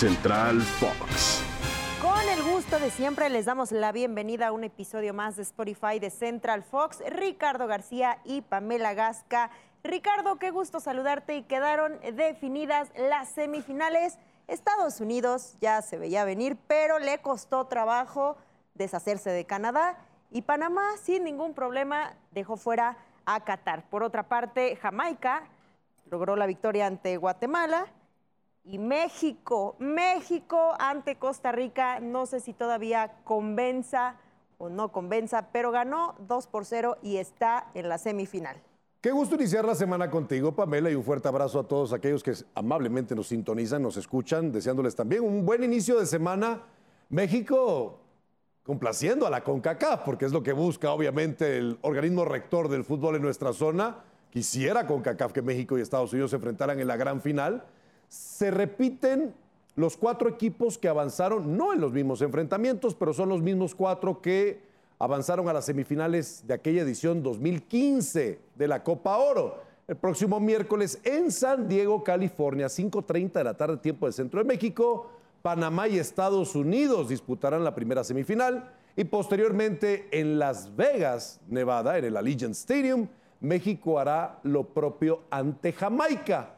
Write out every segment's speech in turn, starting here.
Central Fox. Con el gusto de siempre les damos la bienvenida a un episodio más de Spotify de Central Fox. Ricardo García y Pamela Gasca. Ricardo, qué gusto saludarte y quedaron definidas las semifinales. Estados Unidos ya se veía venir, pero le costó trabajo deshacerse de Canadá y Panamá sin ningún problema dejó fuera a Qatar. Por otra parte, Jamaica logró la victoria ante Guatemala y México, México ante Costa Rica, no sé si todavía convenza o no convenza, pero ganó 2 por 0 y está en la semifinal. Qué gusto iniciar la semana contigo, Pamela, y un fuerte abrazo a todos aquellos que amablemente nos sintonizan, nos escuchan, deseándoles también un buen inicio de semana. México complaciendo a la CONCACAF, porque es lo que busca obviamente el organismo rector del fútbol en nuestra zona. Quisiera CONCACAF que México y Estados Unidos se enfrentaran en la gran final. Se repiten los cuatro equipos que avanzaron, no en los mismos enfrentamientos, pero son los mismos cuatro que avanzaron a las semifinales de aquella edición 2015 de la Copa Oro. El próximo miércoles en San Diego, California, 5.30 de la tarde, tiempo del centro de México, Panamá y Estados Unidos disputarán la primera semifinal y posteriormente en Las Vegas, Nevada, en el Allegiant Stadium, México hará lo propio ante Jamaica.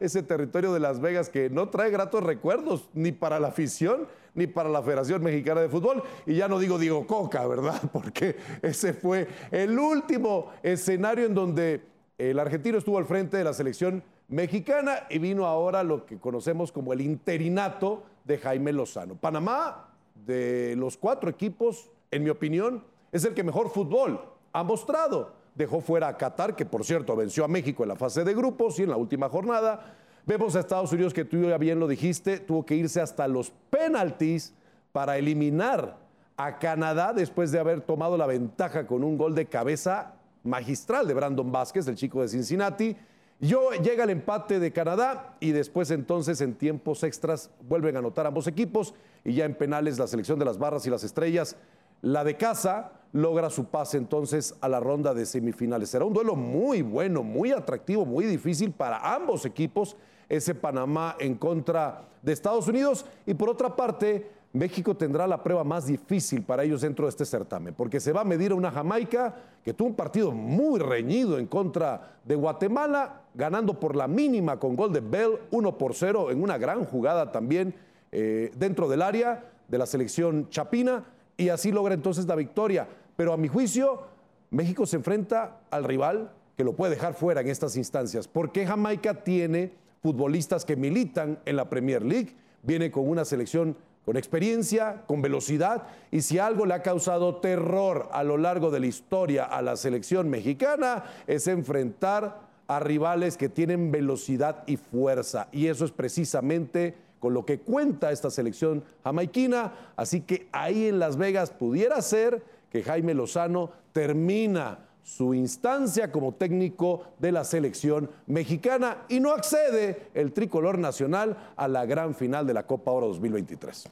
Ese territorio de Las Vegas que no trae gratos recuerdos ni para la afición ni para la Federación Mexicana de Fútbol. Y ya no digo Diego Coca, ¿verdad? Porque ese fue el último escenario en donde el argentino estuvo al frente de la selección mexicana y vino ahora lo que conocemos como el interinato de Jaime Lozano. Panamá, de los cuatro equipos, en mi opinión, es el que mejor fútbol ha mostrado. Dejó fuera a Qatar, que por cierto venció a México en la fase de grupos y en la última jornada. Vemos a Estados Unidos, que tú ya bien lo dijiste, tuvo que irse hasta los penaltis para eliminar a Canadá después de haber tomado la ventaja con un gol de cabeza magistral de Brandon Vázquez, el chico de Cincinnati. Yo llega el empate de Canadá y después entonces en tiempos extras vuelven a anotar ambos equipos y ya en penales la selección de las barras y las estrellas, la de casa, logra su pase entonces a la ronda de semifinales. Será un duelo muy bueno, muy atractivo, muy difícil para ambos equipos, ese Panamá en contra de Estados Unidos y por otra parte México tendrá la prueba más difícil para ellos dentro de este certamen, porque se va a medir a una Jamaica que tuvo un partido muy reñido en contra de Guatemala, ganando por la mínima con gol de Bell 1 por 0 en una gran jugada también eh, dentro del área de la selección chapina, y así logra entonces la victoria. Pero a mi juicio, México se enfrenta al rival que lo puede dejar fuera en estas instancias, porque Jamaica tiene futbolistas que militan en la Premier League, viene con una selección con experiencia, con velocidad, y si algo le ha causado terror a lo largo de la historia a la selección mexicana, es enfrentar a rivales que tienen velocidad y fuerza. Y eso es precisamente con lo que cuenta esta selección jamaiquina. Así que ahí en Las Vegas pudiera ser que Jaime Lozano termina su instancia como técnico de la selección mexicana y no accede el tricolor nacional a la gran final de la Copa Oro 2023.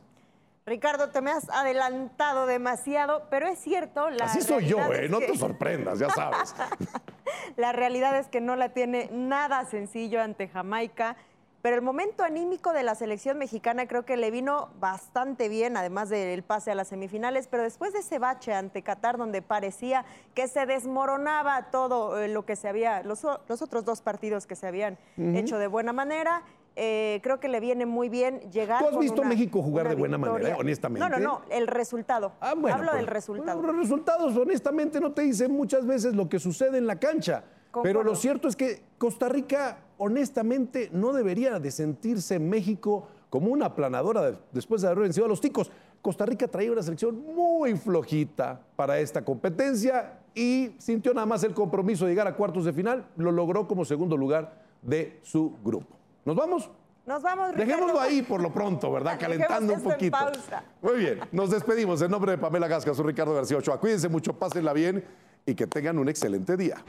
Ricardo, te me has adelantado demasiado, pero es cierto. La Así soy yo, ¿eh? No te sorprendas, ya sabes. la realidad es que no la tiene nada sencillo ante Jamaica. Pero el momento anímico de la selección mexicana creo que le vino bastante bien, además del pase a las semifinales, pero después de ese bache ante Qatar, donde parecía que se desmoronaba todo eh, lo que se había, los, otros dos partidos que se habían hecho de buena manera, eh, creo que le viene muy bien llegar. ¿Tú has visto a México jugar de buena manera, honestamente? No, no, no, el resultado. Ah, bueno, Hablo del pues, resultado. los resultados, honestamente, no te dicen muchas veces lo que sucede en la cancha. Pero lo cierto es que Costa Rica, honestamente, no debería de sentirse México como una aplanadora después de haber vencido a los ticos. Costa Rica traía una selección muy flojita para esta competencia y sintió nada más el compromiso de llegar a cuartos de final. Lo logró como segundo lugar de su grupo. ¿Nos vamos? Nos vamos, Ricardo. Dejémoslo ahí por lo pronto, ¿verdad? Calentando un poquito. Muy bien, nos despedimos. En nombre de Pamela Gasca, soy Ricardo García Ochoa. Cuídense mucho, pásenla bien y que tengan un excelente día.